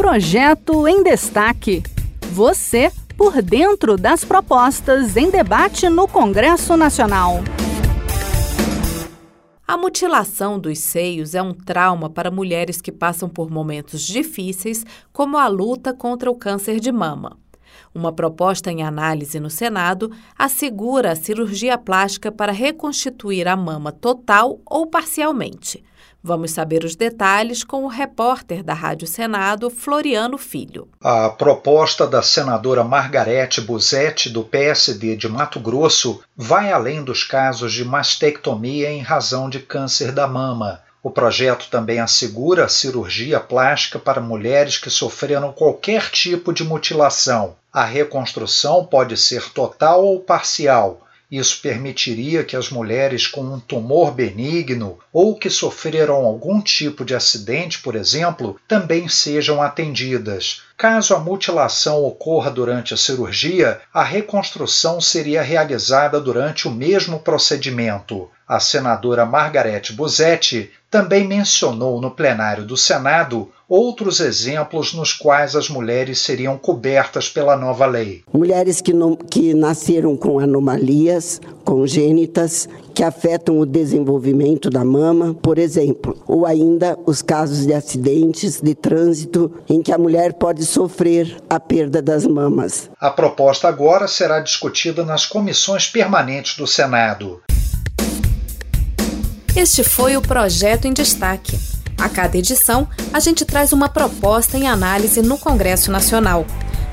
Projeto em Destaque. Você por dentro das propostas em debate no Congresso Nacional. A mutilação dos seios é um trauma para mulheres que passam por momentos difíceis, como a luta contra o câncer de mama. Uma proposta em análise no Senado assegura a cirurgia plástica para reconstituir a mama total ou parcialmente. Vamos saber os detalhes com o repórter da Rádio Senado, Floriano Filho. A proposta da senadora Margarete Busetti, do PSD de Mato Grosso, vai além dos casos de mastectomia em razão de câncer da mama. O projeto também assegura cirurgia plástica para mulheres que sofreram qualquer tipo de mutilação. A reconstrução pode ser total ou parcial. Isso permitiria que as mulheres com um tumor benigno ou que sofreram algum tipo de acidente, por exemplo, também sejam atendidas. Caso a mutilação ocorra durante a cirurgia, a reconstrução seria realizada durante o mesmo procedimento. A senadora Margarete Busetti também mencionou no plenário do Senado outros exemplos nos quais as mulheres seriam cobertas pela nova lei. Mulheres que, não, que nasceram com anomalias congênitas que afetam o desenvolvimento da mama, por exemplo, ou ainda os casos de acidentes de trânsito em que a mulher pode sofrer a perda das mamas. A proposta agora será discutida nas comissões permanentes do Senado. Este foi o projeto em destaque. A cada edição, a gente traz uma proposta em análise no Congresso Nacional.